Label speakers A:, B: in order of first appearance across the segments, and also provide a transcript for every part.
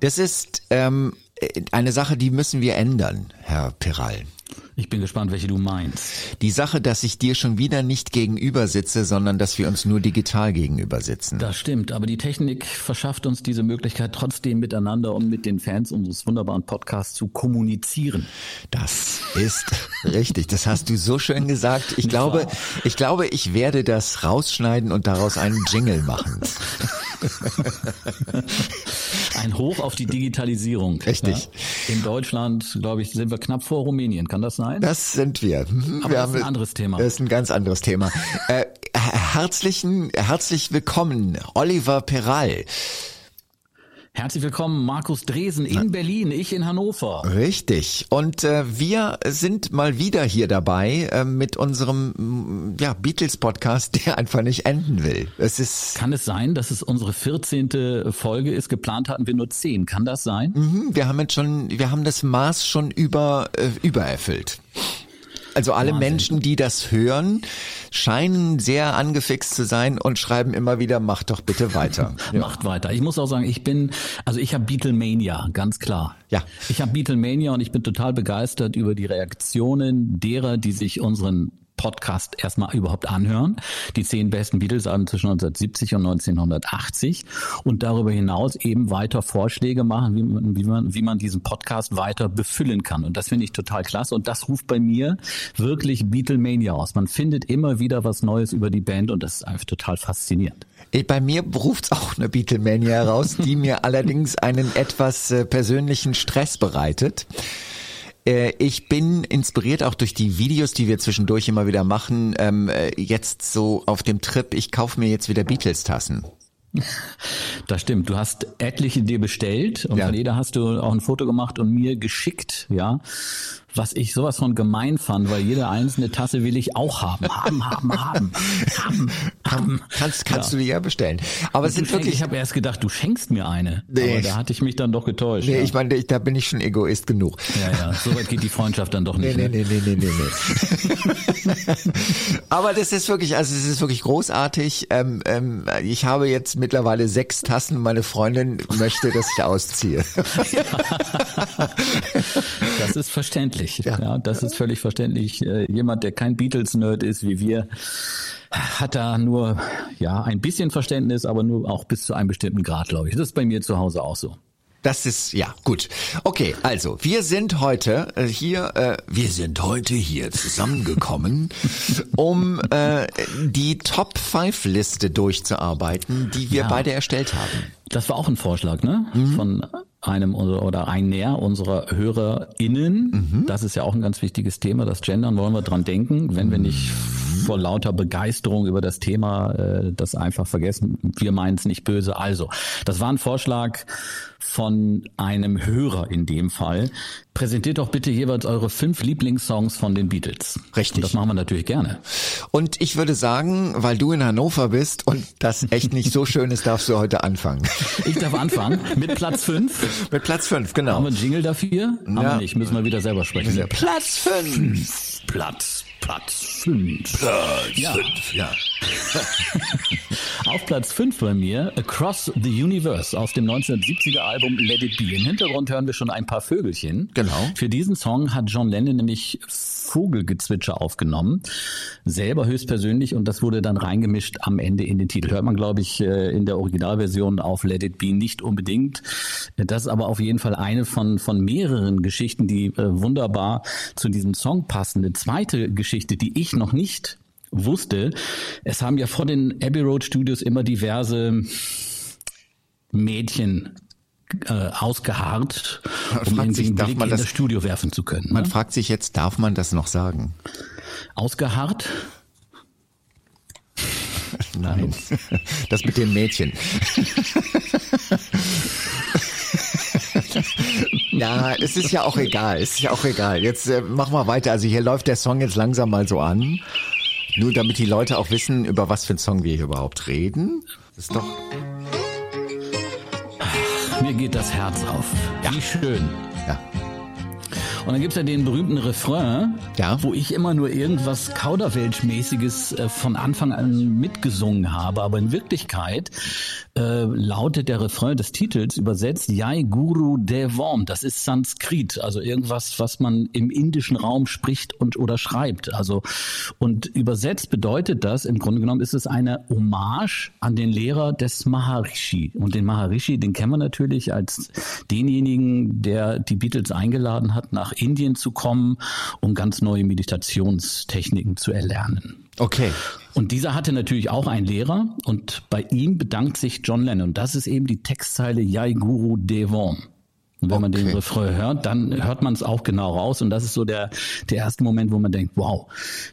A: Das ist ähm, eine Sache, die müssen wir ändern, Herr Piral.
B: Ich bin gespannt, welche du meinst.
A: Die Sache, dass ich dir schon wieder nicht gegenüber sitze, sondern dass wir uns nur digital gegenüber sitzen.
B: Das stimmt, aber die Technik verschafft uns diese Möglichkeit, trotzdem miteinander und mit den Fans unseres wunderbaren Podcasts zu kommunizieren.
A: Das ist richtig. Das hast du so schön gesagt. Ich glaube, ich glaube, ich werde das rausschneiden und daraus einen Jingle machen.
B: Ein Hoch auf die Digitalisierung.
A: Richtig.
B: Ja? In Deutschland, glaube ich, sind wir knapp vor Rumänien. Kann das sein?
A: Das sind wir.
B: Mhm. Aber
A: wir
B: das ist ein anderes Thema.
A: Das ist ein ganz anderes Thema. äh, herzlichen, herzlich willkommen, Oliver Peral.
B: Herzlich willkommen, Markus Dresen in Berlin, ich in Hannover.
A: Richtig. Und äh, wir sind mal wieder hier dabei äh, mit unserem ja, Beatles-Podcast, der einfach nicht enden will. Es ist
B: Kann es sein, dass es unsere 14. Folge ist? Geplant hatten wir nur 10. Kann das sein?
A: Mhm, wir haben jetzt schon, wir haben das Maß schon über äh, übererfüllt. Also alle
B: Wahnsinn.
A: Menschen, die das hören, scheinen sehr angefixt zu sein und schreiben immer wieder, mach doch bitte weiter. Ja.
B: Macht weiter. Ich muss auch sagen, ich bin, also ich habe Beatlemania, ganz klar.
A: Ja.
B: Ich habe Beatlemania und ich bin total begeistert über die Reaktionen derer, die sich unseren Podcast erstmal überhaupt anhören. Die zehn besten Beatles-Alben zwischen 1970 und 1980 und darüber hinaus eben weiter Vorschläge machen, wie man, wie man, wie man diesen Podcast weiter befüllen kann. Und das finde ich total klasse. Und das ruft bei mir wirklich Beatlemania aus. Man findet immer wieder was Neues über die Band und das ist einfach total faszinierend.
A: Äh, Bei mir ruft's auch eine Beatlemania heraus, die mir allerdings einen etwas äh, persönlichen Stress bereitet. Äh, Ich bin inspiriert auch durch die Videos, die wir zwischendurch immer wieder machen, ähm, äh, jetzt so auf dem Trip, ich kaufe mir jetzt wieder Beatles-Tassen.
B: Das stimmt. Du hast etliche dir bestellt und
A: Ja.
B: von jeder hast du auch ein Foto gemacht und mir geschickt, ja. Was ich sowas von gemein fand, weil jede einzelne Tasse will ich auch haben. Haben, haben, haben. Haben, haben.
A: Kannst, kannst du dir ja bestellen. Aber es sind wirklich,
B: ich habe erst gedacht, du schenkst mir eine.
A: Nee.
B: Aber da hatte ich mich dann doch getäuscht.
A: nee,
B: ja.
A: ich meine, da bin ich schon Egoist genug.
B: ja, ja, so weit geht die Freundschaft dann doch
A: Nee,
B: nicht.
A: nee,
B: ne?
A: nee, nee, nee, nee, nee. Aber das ist wirklich, also es ist wirklich großartig. Ähm, ähm, ich habe jetzt mittlerweile sechs Tassen. Meine Freundin möchte, dass ich ausziehe.
B: Das ist verständlich.
A: Ja.
B: Ja. das ist völlig verständlich. Äh, Jemand, der kein Beatles-Nerd ist wie wir, hat da nur ja ein bisschen Verständnis, aber nur auch bis zu einem bestimmten Grad, glaube ich. Das ist bei mir zu Hause auch so.
A: Das ist ja gut. Okay, also wir sind heute äh, hier, äh, wir sind heute hier zusammengekommen, um äh, die Top 5 Liste durchzuarbeiten, die wir
B: Ja.
A: beide erstellt haben.
B: Das war auch ein Vorschlag, ne? Von einem oder einer unserer HörerInnen. Das ist ja auch ein ganz wichtiges Thema. Das Gendern wollen wir dran denken, wenn wir nicht vor lauter Begeisterung über das Thema äh, das einfach vergessen. Wir meinen es nicht böse. Also, das war ein Vorschlag von einem Hörer in dem Fall. Präsentiert doch bitte jeweils eure fünf Lieblingssongs von den Beatles.
A: Richtig.
B: Und das machen wir natürlich gerne.
A: Und ich würde sagen, weil du in Hannover bist und das echt nicht so schön ist, darfst du heute anfangen.
B: Ich darf anfangen mit Platz fünf.
A: Mit Platz 5,
B: Haben
A: genau.
B: wir einen Jingle dafür? Haben
A: Ja.
B: wir nicht. Müssen wir wieder selber sprechen.
A: Platz 5.
B: Platz, Platz fünf.
A: Platz
B: Ja.
A: 5, ja.
B: Auf Platz 5 bei mir Across the Universe aus dem 1970er Album Let It Be. Im Hintergrund hören wir schon ein paar Vögelchen.
A: Genau.
B: Für diesen Song hat John Lennon nämlich Vogelgezwitscher aufgenommen, selber höchstpersönlich und das wurde dann reingemischt am Ende in den Titel. Hört man, glaube ich, äh, in der Originalversion auf Let It Be nicht unbedingt. Das ist aber auf jeden Fall eine von, von mehreren Geschichten, die äh, wunderbar zu diesem Song passen. Eine zweite Geschichte, die ich noch nicht wusste, es haben ja vor den Abbey Road Studios immer diverse Mädchen äh, ausgeharrt, um
A: fragt
B: irgendwie
A: sich, darf
B: Blick
A: man
B: in
A: das-
B: das Studio werfen zu können.
A: Man
B: Ne?
A: fragt sich jetzt, darf man das noch sagen?
B: Ausgeharrt?
A: Nein. Das mit den Mädchen. Ja, es ist ja auch egal. Es ist ja auch egal. Jetzt äh, mach mal weiter. Also hier läuft der Song jetzt langsam mal so an. Nur damit die Leute auch wissen, über was für einen Song wir hier überhaupt reden. Das ist doch.
B: Mir geht das Herz auf. Wie schön.
A: Ja.
B: Und dann gibt's ja den berühmten Refrain,
A: Ja.
B: wo ich immer nur irgendwas Kauderwelsch-mäßiges äh, von Anfang an mitgesungen habe. Aber in Wirklichkeit äh, lautet der Refrain des Titels übersetzt Jai Guru Devam. Das ist Sanskrit, also irgendwas, was man im indischen Raum spricht und oder schreibt. Also und übersetzt bedeutet das, im Grunde genommen ist es eine Hommage an den Lehrer des Maharishi. Und den Maharishi, den kennen wir natürlich als denjenigen, der die Beatles eingeladen hat, nach Indien zu kommen, um ganz neue Meditationstechniken zu erlernen.
A: Okay.
B: Und dieser hatte natürlich auch einen Lehrer und bei ihm bedankt sich John Lennon. Und das ist eben die Textzeile Jai Guru Devam. Und wenn man den
A: Okay.
B: Refrain hört, dann hört man es auch genau raus. Und das ist so der, der erste Moment, wo man denkt, wow,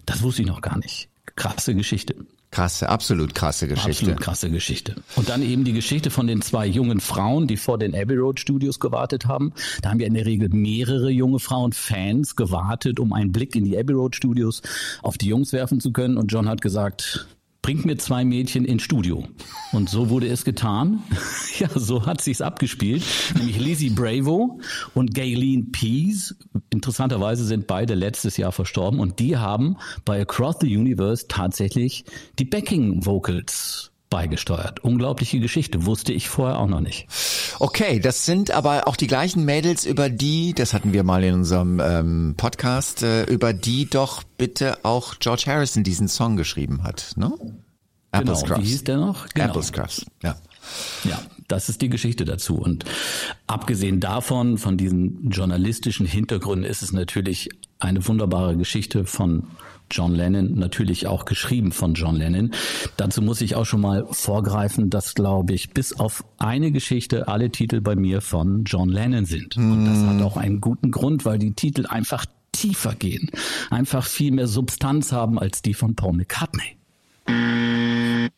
B: das wusste ich noch gar nicht. Krasse Geschichte.
A: Krasse, absolut krasse Geschichte.
B: Absolut krasse Geschichte. Und dann eben die Geschichte von den zwei jungen Frauen, die vor den Abbey Road Studios gewartet haben. Da haben ja in der Regel mehrere junge Frauen, Fans, gewartet, um einen Blick in die Abbey Road Studios auf die Jungs werfen zu können. Und John hat gesagt, bringt mir zwei Mädchen ins Studio. Und so wurde es getan. Ja, so hat sich's abgespielt. Nämlich Lizzie Bravo und Gayleen Pease. Interessanterweise sind beide letztes Jahr verstorben und die haben bei Across the Universe tatsächlich die Backing Vocals beigesteuert. Unglaubliche Geschichte, wusste ich vorher auch noch nicht.
A: Okay, das sind aber auch die gleichen Mädels, über die, das hatten wir mal in unserem ähm, Podcast, äh, über die doch bitte auch George Harrison diesen Song geschrieben hat, ne?
B: Genau, wie hieß der noch? Genau.
A: Apple Scruffs, ja.
B: Ja, das ist die Geschichte dazu. Und abgesehen davon, von diesen journalistischen Hintergründen, ist es natürlich eine wunderbare Geschichte von John Lennon, natürlich auch geschrieben von John Lennon. Dazu muss ich auch schon mal vorgreifen, dass, glaube ich, bis auf eine Geschichte alle Titel bei mir von John Lennon sind. Und das hat auch einen guten Grund, weil die Titel einfach tiefer gehen, einfach viel mehr Substanz haben als die von Paul McCartney.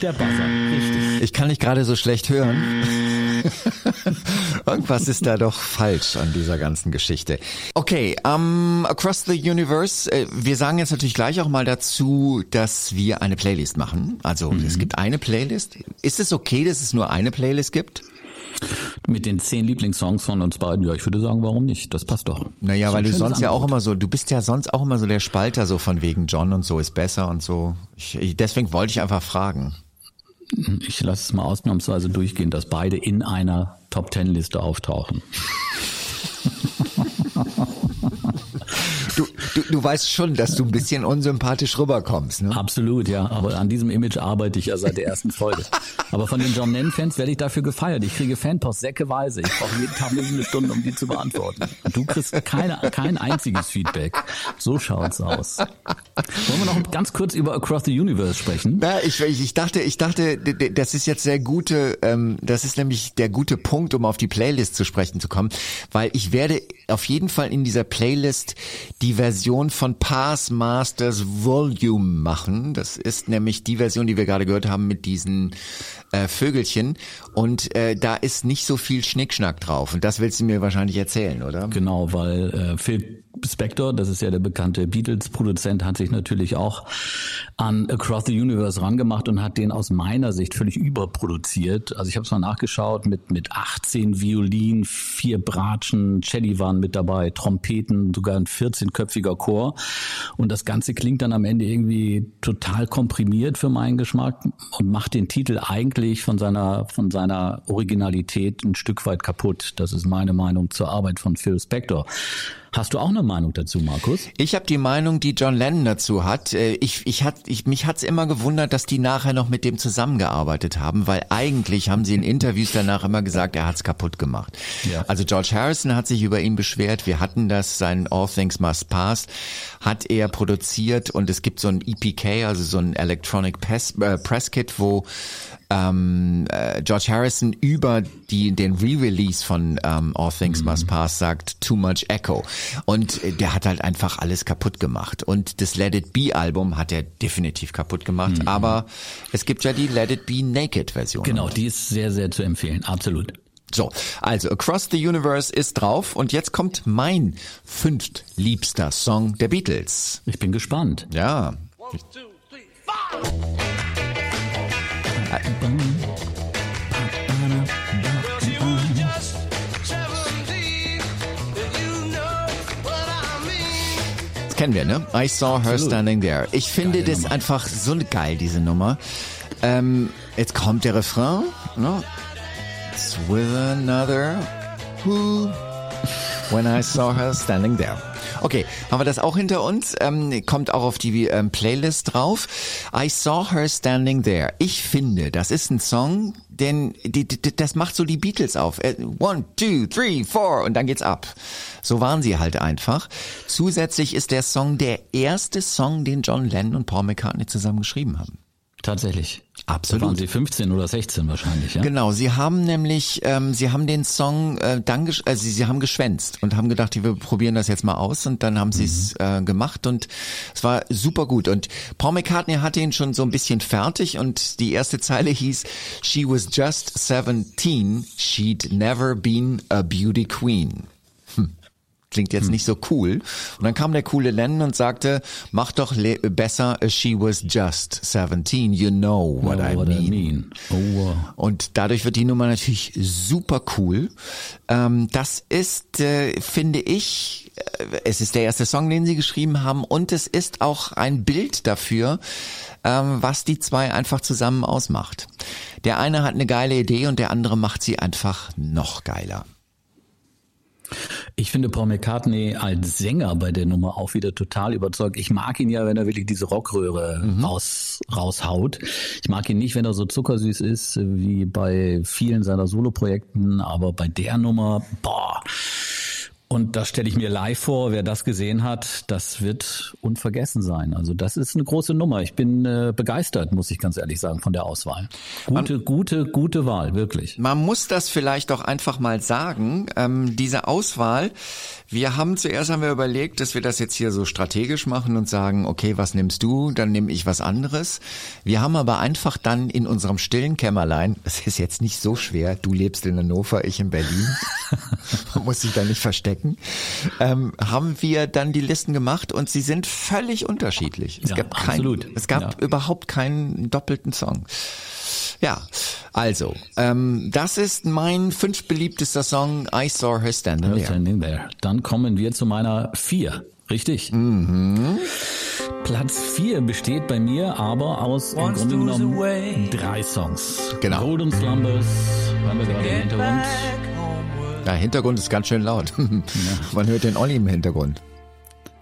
B: Der Buzzer, richtig.
A: Ich kann nicht gerade so schlecht hören. Irgendwas ist da doch falsch an dieser ganzen Geschichte. Okay, um, Across the Universe, äh, wir sagen jetzt natürlich gleich auch mal dazu, dass wir eine Playlist machen. Also es gibt eine Playlist. Ist es okay, dass es nur eine Playlist gibt?
B: Mit den zehn Lieblingssongs von uns beiden, ja, ich würde sagen, warum nicht? Das passt doch.
A: Naja, weil du sonst ja auch
B: Angebot.
A: immer so, du bist ja sonst auch immer so der Spalter so von wegen John und so ist besser und so. Ich, deswegen wollte ich einfach fragen.
B: Ich lasse es mal ausnahmsweise durchgehen, dass beide in einer Top Ten Liste auftauchen.
A: Du, du, weißt schon, dass du ein bisschen unsympathisch rüberkommst, ne?
B: Absolut, ja. Aber an diesem Image arbeite ich ja seit der ersten Folge. Aber von den John Lennon-Fans werde ich dafür gefeiert. Ich kriege Fanpost säckeweise. Ich brauche jeden Tag eine Stunde, um die zu beantworten. Du kriegst keine, kein einziges Feedback. So schaut's aus. Wollen wir noch ganz kurz über Across the Universe sprechen?
A: Na, ich, ich dachte, ich dachte, das ist jetzt sehr gute, ähm, das ist nämlich der gute Punkt, um auf die Playlist zu sprechen zu kommen, weil ich werde auf jeden Fall in dieser Playlist die Version von Pass Masters Volume machen. Das ist nämlich die Version, die wir gerade gehört haben mit diesen äh, Vögelchen und äh, da ist nicht so viel Schnickschnack drauf und das willst du mir wahrscheinlich erzählen, oder?
B: Genau, weil äh, Phil Spector, das ist ja der bekannte Beatles-Produzent, hat sich natürlich auch an Across the Universe rangemacht und hat den aus meiner Sicht völlig überproduziert. Also ich habe es mal nachgeschaut mit mit 18 Violinen, vier Bratschen, Celli waren mit dabei, Trompeten, sogar ein 14-köpfiger vernünftiger Chor. Und das Ganze klingt dann am Ende irgendwie total komprimiert für meinen Geschmack und macht den Titel eigentlich von seiner, von seiner Originalität ein Stück weit kaputt. Das ist meine Meinung zur Arbeit von Phil Spector. Hast du auch eine Meinung dazu, Markus?
A: Ich habe die Meinung, die John Lennon dazu hat. Äh, ich, ich hat, ich, mich hat's immer gewundert, dass die nachher noch mit dem zusammengearbeitet haben, weil eigentlich haben sie in Interviews danach immer gesagt, er hat's kaputt gemacht. Ja. Also George Harrison hat sich über ihn beschwert. Wir hatten das, sein All Things Must Pass, hat er produziert und es gibt so ein EPK, also so ein Electronic Press, äh, Press Kit, wo ähm, äh, George Harrison über die, den Re-Release von ähm, All Things mhm. Must Pass sagt Too Much Echo. Und äh, der hat halt einfach alles kaputt gemacht. Und das Let It Be Album hat er definitiv kaputt gemacht. Mhm. Aber es gibt ja die Let It Be Naked Version.
B: Genau, die ist sehr, sehr zu empfehlen. Absolut.
A: So, also Across the Universe ist drauf und jetzt kommt mein fünftliebster Song der Beatles.
B: Ich bin gespannt.
A: Ja. One, two, three, das kennen wir, ne? I saw her standing there. Ich finde Geile das Nummer. einfach so geil, diese Nummer. Ähm, jetzt kommt der Refrain, ne? It's with another who when I saw her standing there. Okay, haben wir das auch hinter uns? Ähm, kommt auch auf die ähm, Playlist drauf. I Saw Her Standing There. Ich finde, das ist ein Song, denn die, die, das macht so die Beatles auf. Äh, one, two, three, four und dann geht's ab. So waren sie halt einfach. Zusätzlich ist der Song der erste Song, den John Lennon und Paul McCartney zusammen geschrieben haben.
B: Tatsächlich.
A: Absolut.
B: Da waren Sie 15 oder 16 wahrscheinlich, ja?
A: Genau, Sie haben nämlich, ähm, Sie haben den Song äh, dann, also Sie haben geschwänzt und haben gedacht, wir probieren das jetzt mal aus und dann haben Sie es mhm. äh, gemacht und es war super gut. Und Paul McCartney hatte ihn schon so ein bisschen fertig und die erste Zeile hieß, She was just 17, she'd never been a beauty queen klingt jetzt hm. nicht so cool. Und dann kam der coole Lennon und sagte, mach doch besser, she was just 17, you know what, oh, I, what mean. I, mean. Oh, wow. Und dadurch wird die Nummer natürlich super cool. Ähm, das ist, äh, finde ich, äh, es ist der erste Song, den sie geschrieben haben und es ist auch ein Bild dafür, ähm, was die zwei einfach zusammen ausmacht. Der eine hat eine geile Idee und der andere macht sie einfach noch geiler.
B: Ich finde Paul McCartney als Sänger bei der Nummer auch wieder total überzeugt. Ich mag ihn ja, wenn er wirklich diese Rockröhre mhm. raus, raushaut. Ich mag ihn nicht, wenn er so zuckersüß ist wie bei vielen seiner Soloprojekten, aber bei der Nummer, boah, und das stelle ich mir live vor, wer das gesehen hat, das wird unvergessen sein. Also das ist eine große Nummer. Ich bin äh, begeistert, muss ich ganz ehrlich sagen, von der Auswahl. Gute, man, gute, gute Wahl, wirklich.
A: Man muss das vielleicht auch einfach mal sagen. Ähm, diese Auswahl, wir haben zuerst haben wir überlegt, dass wir das jetzt hier so strategisch machen und sagen, okay, was nimmst du, dann nehme ich was anderes. Wir haben aber einfach dann in unserem stillen Kämmerlein, es ist jetzt nicht so schwer, du lebst in Hannover, ich in Berlin, man muss sich da nicht verstecken Ecken, ähm, haben wir dann die Listen gemacht und sie sind völlig unterschiedlich. Es
B: ja,
A: gab
B: kein, absolut.
A: es gab ja. überhaupt keinen doppelten Song. Ja, also, ähm, das ist mein fünf beliebtester Song, I Saw Her Standing, her standing there. there.
B: Dann kommen wir zu meiner vier. Richtig.
A: Mhm.
B: Platz 4 besteht bei mir aber aus im Grunde genommen drei Songs.
A: Genau.
B: Golden Slumbers, haben wir gerade im Hintergrund.
A: Ja, Hintergrund ist ganz schön laut. Man hört den Olli im Hintergrund.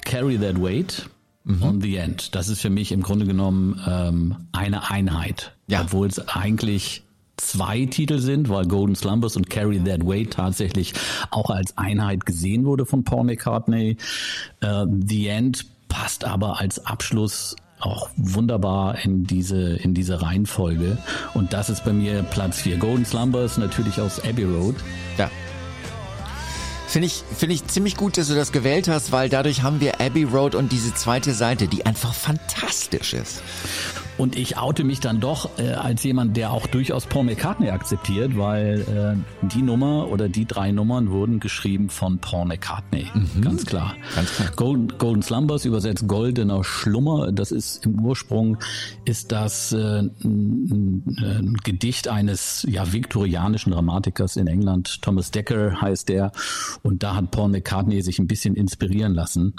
B: Carry That Weight mhm. on the End. Das ist für mich im Grunde genommen ähm, eine Einheit. Ja. Obwohl es eigentlich zwei Titel sind, weil Golden Slumbers und Carry That Weight tatsächlich auch als Einheit gesehen wurde von Paul McCartney. Uh, the End passt aber als Abschluss auch wunderbar in diese, in diese Reihenfolge. Und das ist bei mir Platz 4. Golden Slumbers natürlich aus Abbey Road.
A: Ja. Finde ich, finde ich ziemlich gut, dass du das gewählt hast, weil dadurch haben wir Abbey Road und diese zweite Seite, die einfach fantastisch ist.
B: Und ich oute mich dann doch äh, als jemand, der auch durchaus Paul McCartney akzeptiert, weil äh, die Nummer oder die drei Nummern wurden geschrieben von Paul McCartney. Mhm. Ganz klar.
A: Ganz klar.
B: Golden, Golden Slumbers übersetzt goldener Schlummer. Das ist im Ursprung ist das äh, ein, ein Gedicht eines ja viktorianischen Dramatikers in England. Thomas Dekker heißt der. Und da hat Paul McCartney sich ein bisschen inspirieren lassen.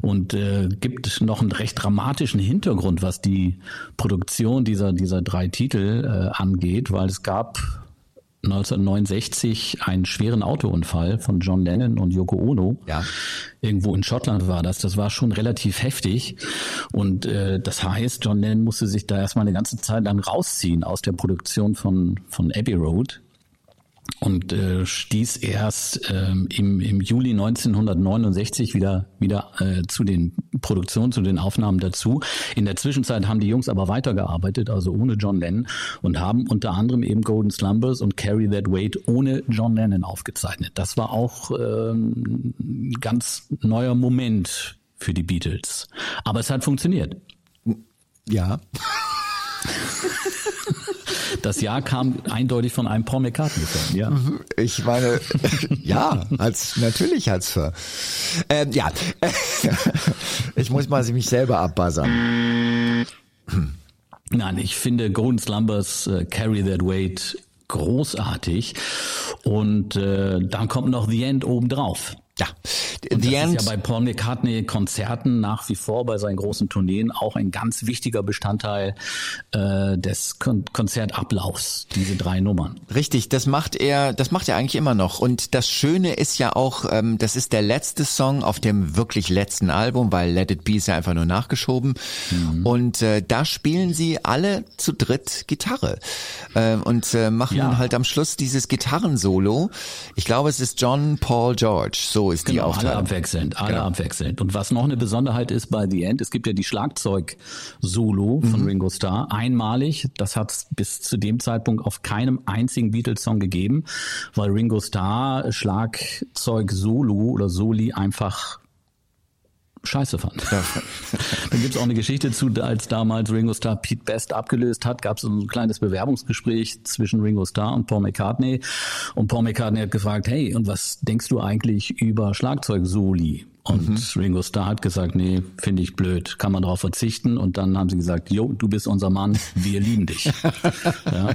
B: Und äh, gibt noch einen recht dramatischen Hintergrund, was die Produktion dieser, dieser drei Titel äh, angeht, weil es gab 1969 einen schweren Autounfall von John Lennon und Yoko Ono. Ja. Irgendwo in Schottland war das. Das war schon relativ heftig. Und äh, das heißt, John Lennon musste sich da erstmal eine ganze Zeit lang rausziehen aus der Produktion von, von Abbey Road und äh, stieß erst ähm, im, im Juli 1969 wieder wieder äh, zu den Produktionen, zu den Aufnahmen dazu. In der Zwischenzeit haben die Jungs aber weitergearbeitet, also ohne John Lennon und haben unter anderem eben Golden Slumbers und Carry That Weight ohne John Lennon aufgezeichnet. Das war auch äh, ein ganz neuer Moment für die Beatles. Aber es hat funktioniert.
A: Ja.
B: Das Jahr kam eindeutig von einem Paul McCartney-Fan, ja. Mhm.
A: Ich meine, ja, als, natürlich als für. Ähm, ja, ich muss mal mich selber abbuzzern.
B: Nein, ich finde Golden Slumbers uh, Carry That Weight großartig und äh, dann kommt noch The End obendrauf.
A: Ja,
B: und The das End. ist ja bei Paul McCartney Konzerten nach wie vor bei seinen großen Tourneen auch ein ganz wichtiger Bestandteil äh, des Kon Konzertablaufs. Diese drei Nummern.
A: Richtig, das macht er, das macht er eigentlich immer noch. Und das Schöne ist ja auch, ähm, das ist der letzte Song auf dem wirklich letzten Album, weil Let It Be ist ja einfach nur nachgeschoben. Mhm. Und äh, da spielen sie alle zu dritt Gitarre äh, und äh, machen ja. halt am Schluss dieses Gitarrensolo. Ich glaube, es ist John Paul George. So ist genau, die Aufteilung.
B: Alle abwechselnd, alle genau. abwechselnd. Und was noch eine Besonderheit ist bei The End, es gibt ja die Schlagzeug-Solo von mhm. Ringo Starr, einmalig. Das hat es bis zu dem Zeitpunkt auf keinem einzigen Beatles-Song gegeben, weil Ringo Starr Schlagzeug-Solo oder Soli einfach scheiße fand. Ja. Dann gibt's auch eine Geschichte zu, als damals Ringo Starr Pete Best abgelöst hat, gab es ein kleines Bewerbungsgespräch zwischen Ringo Starr und Paul McCartney. Und Paul McCartney hat gefragt, hey, und was denkst du eigentlich über Schlagzeug-Soli? Und mhm. Ringo Starr hat gesagt, nee, finde ich blöd, kann man darauf verzichten. Und dann haben sie gesagt, jo, du bist unser Mann, wir lieben dich. ja.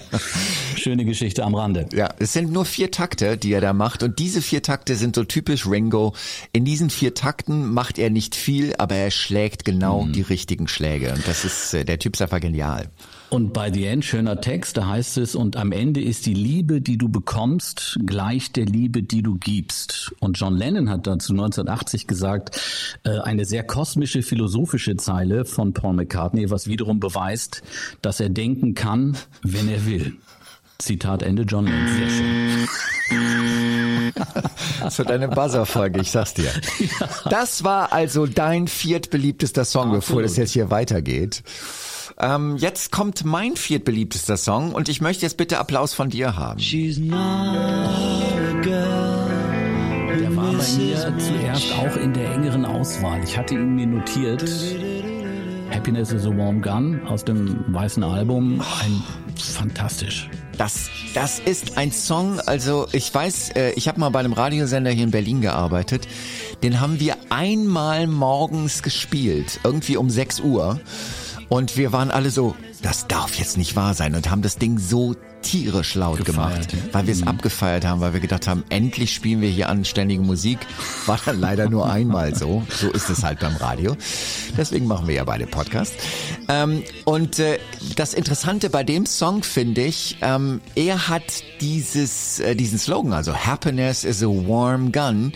B: Schöne Geschichte am Rande.
A: Ja, es sind nur vier Takte, die er da macht. Und diese vier Takte sind so typisch Ringo. In diesen vier Takten macht er nicht viel, aber er schlägt genau mhm. die richtigen Schläge. Und das ist, äh, der Typ ist einfach genial.
B: Und bei The End, schöner Text, da heißt es, und am Ende ist die Liebe, die du bekommst, gleich der Liebe, die du gibst. Und John Lennon hat dazu 1980 gesagt, äh, eine sehr kosmische, philosophische Zeile von Paul McCartney, was wiederum beweist, dass er denken kann, wenn er will. Zitat Ende, John Lennon. Sehr
A: schön. Das wird eine Buzzer-Folge, ich sag's dir. Ja. Das war also dein viertbeliebtester Song, Absolut. bevor das jetzt hier weitergeht. Ähm, jetzt kommt mein viertbeliebtester Song und ich möchte jetzt bitte Applaus von dir haben. She's not a
B: girl. Der war bei mir zuerst auch in der engeren Auswahl. Ich hatte ihn mir notiert. Happiness is a Warm Gun aus dem weißen Album. Ein fantastisch.
A: Das, das ist ein Song, also ich weiß, äh, ich habe mal bei einem Radiosender hier in Berlin gearbeitet. Den haben wir einmal morgens gespielt, irgendwie um 6 Uhr. Und wir waren alle so, das darf jetzt nicht wahr sein und haben das Ding so tierisch laut Gefeiert, gemacht, weil wir es mhm. abgefeiert haben, weil wir gedacht haben, endlich spielen wir hier anständige Musik. War dann leider nur einmal so. So ist es halt beim Radio. Deswegen machen wir ja beide Podcast. Ähm, und äh, das Interessante bei dem Song finde ich, ähm, er hat dieses, äh, diesen Slogan, also Happiness is a warm gun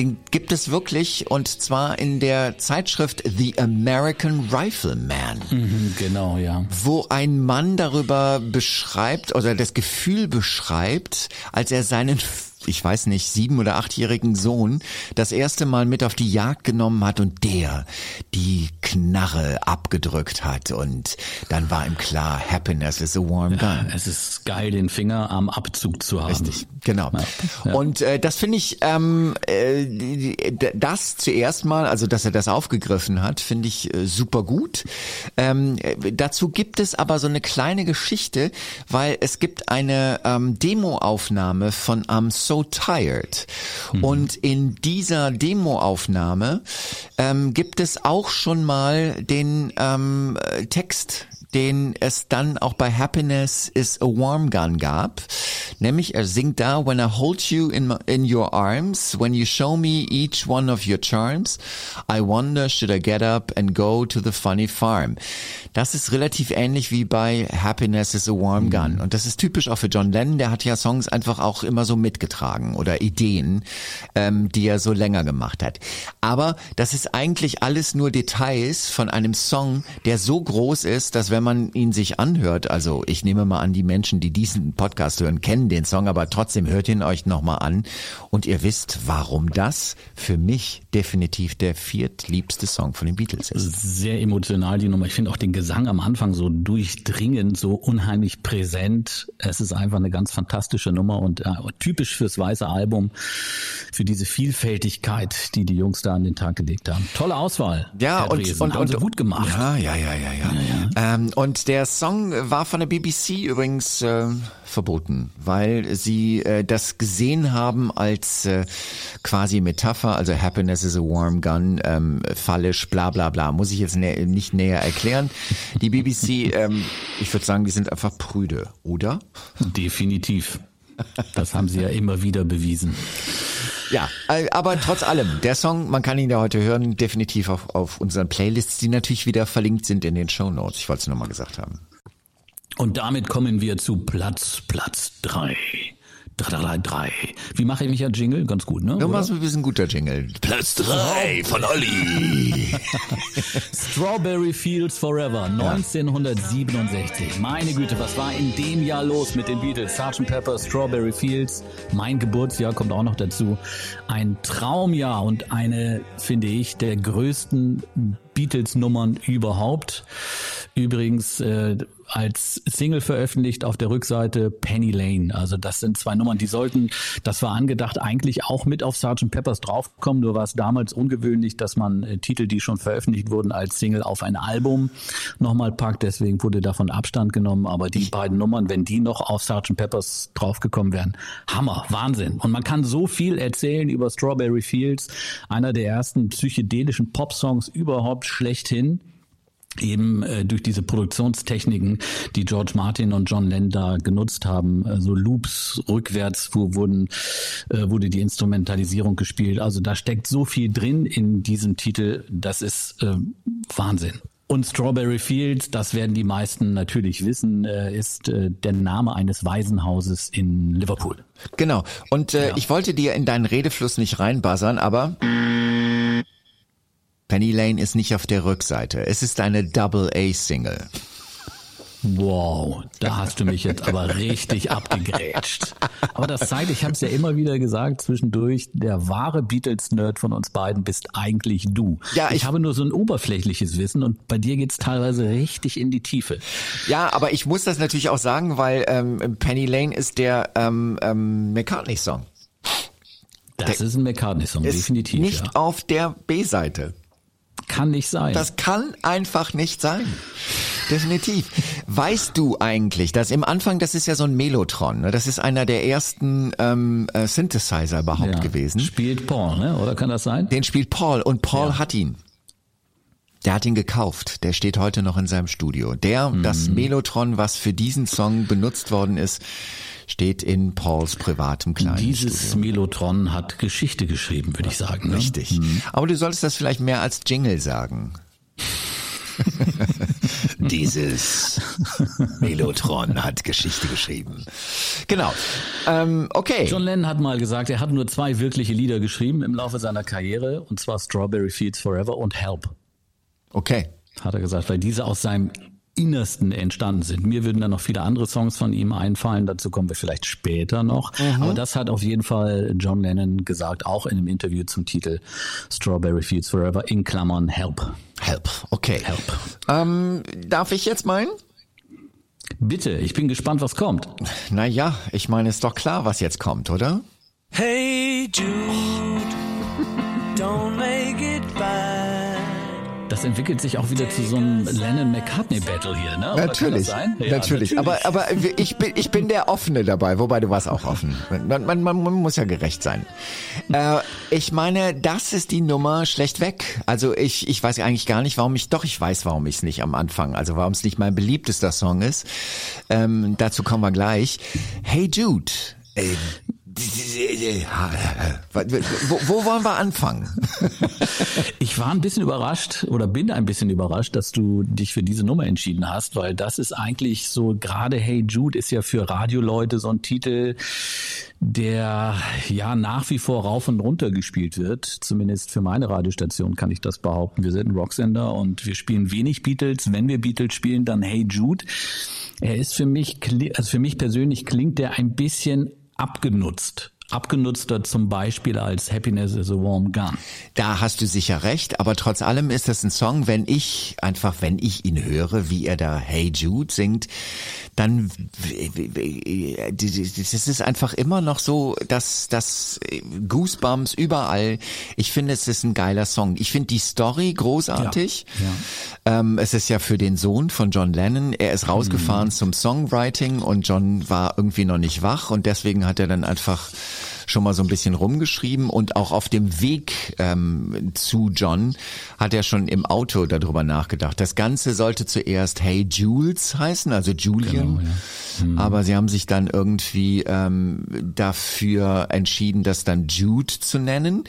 A: den gibt es wirklich und zwar in der Zeitschrift The American Rifleman.
B: Mhm, genau, ja.
A: Wo ein Mann darüber beschreibt oder das Gefühl beschreibt, als er seinen ich weiß nicht, sieben- oder achtjährigen Sohn das erste Mal mit auf die Jagd genommen hat und der die Knarre abgedrückt hat und dann war ihm klar, Happiness is a warm gun. Ja,
B: es ist geil, den Finger am Abzug zu haben.
A: Richtig, genau. Ja. Und äh, das finde ich, ähm, äh, das zuerst mal, also dass er das aufgegriffen hat, finde ich äh, super gut. Ähm, äh, dazu gibt es aber so eine kleine Geschichte, weil es gibt eine ähm, Demoaufnahme von I'm So Tired. Mhm. Und in dieser Demoaufnahme ähm, gibt es auch schon mal den ähm, Text den es dann auch bei Happiness is a Warm Gun gab. Nämlich er singt da, When I hold you in, in your arms, when you show me each one of your charms, I wonder should I get up and go to the funny farm. Das ist relativ ähnlich wie bei Happiness is a Warm mhm. Gun. Und das ist typisch auch für John Lennon, der hat ja Songs einfach auch immer so mitgetragen oder Ideen, ähm, die er so länger gemacht hat. Aber das ist eigentlich alles nur Details von einem Song, der so groß ist, dass wenn man ihn sich anhört, also ich nehme mal an, die Menschen, die diesen Podcast hören, kennen den Song, aber trotzdem hört ihn euch nochmal an und ihr wisst, warum das für mich definitiv der viertliebste Song von den Beatles ist.
B: Sehr emotional die Nummer. Ich finde auch den Gesang am Anfang so durchdringend, so unheimlich präsent. Es ist einfach eine ganz fantastische Nummer und äh, typisch fürs weiße Album, für diese Vielfältigkeit, die die Jungs da an den Tag gelegt haben. Tolle Auswahl.
A: Ja, und, und, und,
B: gut gemacht.
A: Ja, ja, ja, ja, ja. ja, ja. Ähm, und der Song war von der BBC übrigens äh, verboten, weil sie äh, das gesehen haben als äh, quasi Metapher, also Happiness is a warm gun, ähm, fallisch, bla bla bla. Muss ich jetzt nä nicht näher erklären. Die BBC, ähm, ich würde sagen, die sind einfach prüde, oder?
B: Definitiv. Das haben sie ja immer wieder bewiesen.
A: Ja, äh, aber trotz allem, der Song, man kann ihn ja heute hören, definitiv auf, auf unseren Playlists, die natürlich wieder verlinkt sind in den Show Notes. Ich wollte es nochmal gesagt haben.
B: Und damit kommen wir zu Platz, Platz drei. 3. Wie mache ich mich ja Jingle? Ganz gut, ne?
A: Du machst ein bisschen guter Jingle.
B: Platz 3 von Olli. Strawberry Fields Forever, 1967. Meine Güte, was war in dem Jahr los mit den Beatles? Sgt. Pepper, Strawberry Fields, mein Geburtsjahr kommt auch noch dazu. Ein Traumjahr und eine, finde ich, der größten Beatles-Nummern überhaupt. Übrigens äh, als Single veröffentlicht auf der Rückseite Penny Lane. Also das sind zwei Nummern, die sollten, das war angedacht, eigentlich auch mit auf Sgt. Peppers draufkommen. Nur war es damals ungewöhnlich, dass man äh, Titel, die schon veröffentlicht wurden, als Single auf ein Album nochmal packt. Deswegen wurde davon Abstand genommen. Aber die beiden Nummern, wenn die noch auf Sgt. Peppers draufgekommen wären, Hammer, Wahnsinn. Und man kann so viel erzählen über Strawberry Fields, einer der ersten psychedelischen Pop-Songs überhaupt schlechthin eben äh, durch diese Produktionstechniken, die George Martin und John Lennon genutzt haben, äh, so Loops rückwärts, wo wurden, äh, wurde die Instrumentalisierung gespielt. Also da steckt so viel drin in diesem Titel, das ist äh, Wahnsinn. Und Strawberry Fields, das werden die meisten natürlich wissen, äh, ist äh, der Name eines Waisenhauses in Liverpool.
A: Genau. Und ja. ich wollte dir in deinen Redefluss nicht reinbuzzern, aber Penny Lane ist nicht auf der Rückseite. Es ist eine Double-A-Single.
B: Wow, da hast du mich jetzt aber richtig abgegrätscht. Aber das zeigt, ich habe es ja immer wieder gesagt zwischendurch, der wahre Beatles-Nerd von uns beiden bist eigentlich du. Ja, ich, ich habe nur so ein oberflächliches Wissen und bei dir geht's teilweise richtig in die Tiefe.
A: Ja, aber ich muss das natürlich auch sagen, weil ähm, Penny Lane ist der ähm, ähm, McCartney-Song.
B: Das der ist ein McCartney-Song, definitiv.
A: Nicht
B: ja.
A: auf der B-Seite.
B: Kann nicht sein.
A: Das kann einfach nicht sein. Definitiv. Weißt du eigentlich, dass im Anfang, das ist ja so ein Melotron, ne? das ist einer der ersten ähm, äh, Synthesizer überhaupt ja. gewesen.
B: Spielt Paul, ne? oder kann das sein?
A: Den spielt Paul und Paul ja. hat ihn. Der hat ihn gekauft. Der steht heute noch in seinem Studio. Der, mhm. das Melotron, was für diesen Song benutzt worden ist, steht in Pauls privatem kleinen
B: Dieses Studio. Melotron hat Geschichte geschrieben, würde ich sagen.
A: Ne? Richtig. Mhm. Aber du solltest das vielleicht mehr als Jingle sagen. Dieses Melotron hat Geschichte geschrieben. Genau. Ähm, okay.
B: John Lennon hat mal gesagt, er hat nur zwei wirkliche Lieder geschrieben im Laufe seiner Karriere, und zwar Strawberry Fields Forever und Help.
A: Okay.
B: Hat er gesagt, weil diese aus seinem Innersten entstanden sind. Mir würden da noch viele andere Songs von ihm einfallen, dazu kommen wir vielleicht später noch. Mhm. Aber das hat auf jeden Fall John Lennon gesagt, auch in einem Interview zum Titel Strawberry Fields Forever in Klammern Help.
A: Help, okay.
B: Help.
A: Ähm, darf ich jetzt meinen?
B: Bitte, ich bin gespannt, was kommt.
A: Naja, ich meine, ist doch klar, was jetzt kommt, oder?
C: Hey Jude, don't make it bad.
B: Das entwickelt sich auch wieder zu so einem Lennon-McCartney-Battle hier, ne?
A: Natürlich, ja, natürlich. natürlich. Aber, aber ich, bin, ich bin der Offene dabei, wobei du warst auch offen. Man, man, man muss ja gerecht sein. Äh, ich meine, das ist die Nummer schlecht weg. Also ich, ich weiß eigentlich gar nicht, warum ich, doch ich weiß, warum ich es nicht am Anfang, also warum es nicht mein beliebtester Song ist. Ähm, dazu kommen wir gleich. Hey Jude. Äh, wo, wo wollen wir anfangen?
B: ich war ein bisschen überrascht oder bin ein bisschen überrascht, dass du dich für diese Nummer entschieden hast, weil das ist eigentlich so, gerade Hey Jude ist ja für Radioleute so ein Titel, der ja nach wie vor rauf und runter gespielt wird. Zumindest für meine Radiostation kann ich das behaupten. Wir sind ein Rocksender und wir spielen wenig Beatles. Wenn wir Beatles spielen, dann Hey Jude. Er ist für mich, also für mich persönlich klingt der ein bisschen abgenutzt abgenutzter zum Beispiel als Happiness is a Warm Gun.
A: Da hast du sicher recht, aber trotz allem ist das ein Song, wenn ich einfach, wenn ich ihn höre, wie er da Hey Jude singt, dann das ist einfach immer noch so, dass das Goosebumps überall. Ich finde, es ist ein geiler Song. Ich finde die Story großartig. Ja. Ähm, es ist ja für den Sohn von John Lennon. Er ist rausgefahren mhm. zum Songwriting und John war irgendwie noch nicht wach und deswegen hat er dann einfach schon mal so ein bisschen rumgeschrieben und auch auf dem Weg ähm, zu John hat er schon im Auto darüber nachgedacht. Das Ganze sollte zuerst Hey Jules heißen, also Julian. Genau, ja. mhm. Aber sie haben sich dann irgendwie ähm, dafür entschieden, das dann Jude zu nennen.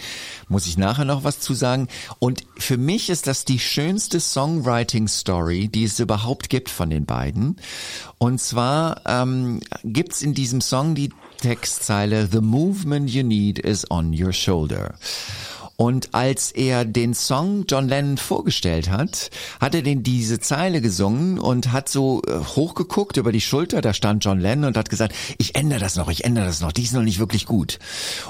A: Muss ich nachher noch was zu sagen. Und für mich ist das die schönste Songwriting-Story, die es überhaupt gibt von den beiden. Und zwar ähm, gibt's in diesem Song die Textzeile The movement you need is on your shoulder. Und als er den Song John Lennon vorgestellt hat, hat er den diese Zeile gesungen und hat so äh, hochgeguckt über die Schulter, da stand John Lennon und hat gesagt, ich ändere das noch, ich ändere das noch, die ist noch nicht wirklich gut.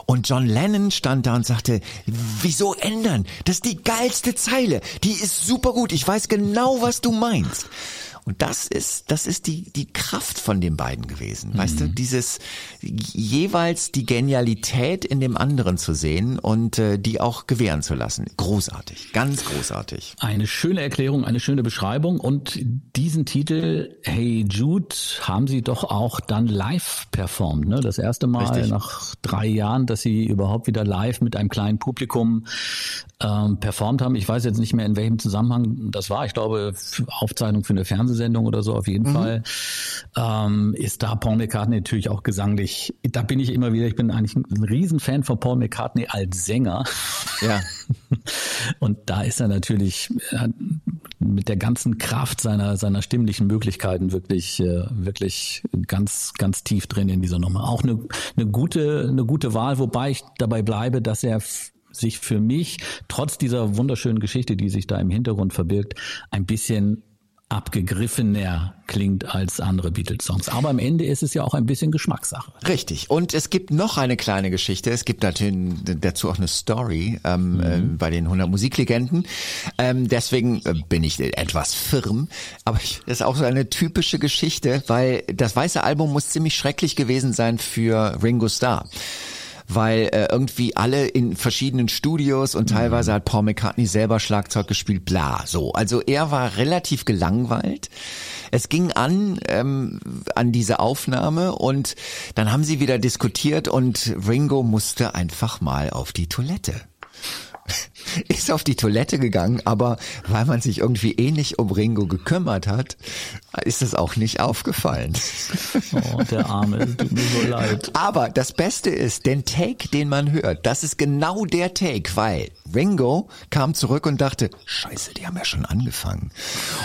A: Und John Lennon stand da und sagte, wieso ändern? Das ist die geilste Zeile, die ist super gut, ich weiß genau, was du meinst. Und das ist, das ist die, die Kraft von den beiden gewesen. Mhm. Weißt du, mhm. dieses jeweils die Genialität in dem anderen zu sehen und äh, die auch gewähren zu lassen. Großartig, ganz großartig.
B: Eine schöne Erklärung, eine schöne Beschreibung und diesen Titel Hey Jude haben sie doch auch dann live performt. Ne? Das erste Mal Richtig. nach drei Jahren, dass sie überhaupt wieder live mit einem kleinen Publikum ähm, performt haben. Ich weiß jetzt nicht mehr, in welchem Zusammenhang das war. Ich glaube, Aufzeichnung für eine Fernsehsendung oder so auf jeden mhm. Fall. Ähm, ist da Paul McCartney natürlich auch gesanglich. Da bin ich immer wieder, ich bin eigentlich ein Riesenfan von Paul McCartney als Sänger. Ja. Und da ist er natürlich mit der ganzen Kraft seiner, seiner stimmlichen Möglichkeiten wirklich, äh, wirklich ganz, ganz tief drin in dieser Nummer. Auch eine, eine gute, eine gute Wahl, wobei ich dabei bleibe, dass er sich für mich, trotz dieser wunderschönen Geschichte, die sich da im Hintergrund verbirgt, ein bisschen abgegriffener klingt als andere Beatles-Songs. Aber am Ende ist es ja auch ein bisschen Geschmackssache.
A: Richtig. Und es gibt noch eine kleine Geschichte. Es gibt natürlich dazu auch eine Story ähm, mhm. äh, bei den 100 Musiklegenden. Ähm, deswegen äh, bin ich etwas firm. Aber ich, das ist auch so eine typische Geschichte, weil das weiße Album muss ziemlich schrecklich gewesen sein für Ringo Starr weil äh, irgendwie alle in verschiedenen Studios und teilweise mhm. hat Paul McCartney selber Schlagzeug gespielt, bla, so. Also er war relativ gelangweilt. Es ging an ähm, an diese Aufnahme und dann haben sie wieder diskutiert und Ringo musste einfach mal auf die Toilette. ist auf die Toilette gegangen, aber weil man sich irgendwie eh nicht um Ringo gekümmert hat, ist es auch nicht aufgefallen.
B: Oh, der Arme, es tut mir so leid.
A: Aber das Beste ist, den Take, den man hört, das ist genau der Take, weil Ringo kam zurück und dachte, scheiße, die haben ja schon angefangen.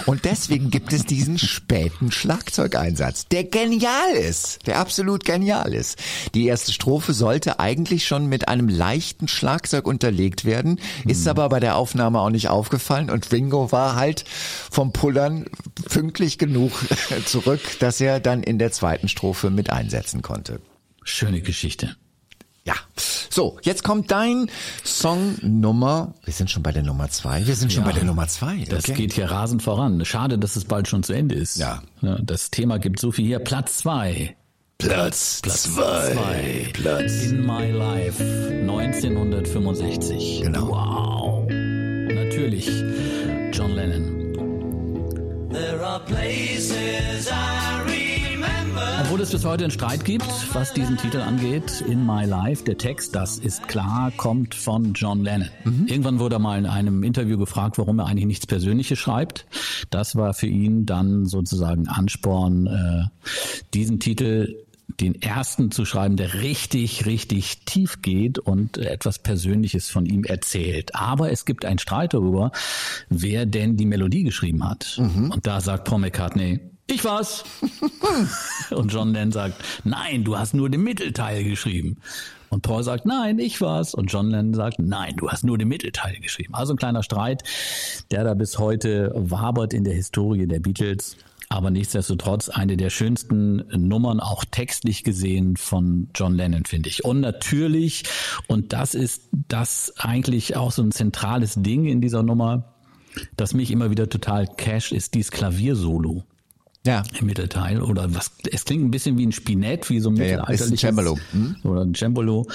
A: Und deswegen gibt es diesen späten Schlagzeugeinsatz, der genial ist, der absolut genial ist. Die erste Strophe sollte eigentlich schon mit einem leichten Schlagzeug unterlegt werden, ist hm. aber bei der Aufnahme auch nicht aufgefallen und Ringo war halt vom Pullern pünktlich genug zurück, dass er dann in der zweiten Strophe mit einsetzen konnte.
B: Schöne Geschichte.
A: Ja. So, jetzt kommt dein Song Nummer. Wir sind schon bei der Nummer zwei. Wir sind schon ja, bei der Nummer zwei.
B: Okay. Das geht hier rasend voran. Schade, dass es bald schon zu Ende ist. Ja. ja das Thema gibt so viel hier. Platz zwei.
A: Platz, Platz zwei. zwei.
B: Platz. In My Life 1965.
A: Genau.
B: Wow. Natürlich. John Obwohl es bis heute einen Streit gibt, was diesen Titel angeht, In My Life, der Text, das ist klar, kommt von John Lennon. Mhm. Irgendwann wurde er mal in einem Interview gefragt, warum er eigentlich nichts Persönliches schreibt. Das war für ihn dann sozusagen Ansporn, äh, diesen Titel den ersten zu schreiben, der richtig, richtig tief geht und etwas Persönliches von ihm erzählt. Aber es gibt einen Streit darüber, wer denn die Melodie geschrieben hat. Mhm. Und da sagt Paul McCartney, ich war's. und John Lennon sagt, nein, du hast nur den Mittelteil geschrieben. Und Paul sagt, nein, ich war's. Und John Lennon sagt, nein, du hast nur den Mittelteil geschrieben. Also ein kleiner Streit, der da bis heute wabert in der Historie der Beatles. Aber nichtsdestotrotz eine der schönsten Nummern, auch textlich gesehen, von John Lennon, finde ich. Und natürlich, und das ist das eigentlich auch so ein zentrales Ding in dieser Nummer, das mich immer wieder total cash ist dieses Klaviersolo. Ja. Im Mittelteil. Oder was, es klingt ein bisschen wie ein Spinett, wie so ein mittelalterliches. Ja, ein Cembalo. Hm? Oder ein Cembalo.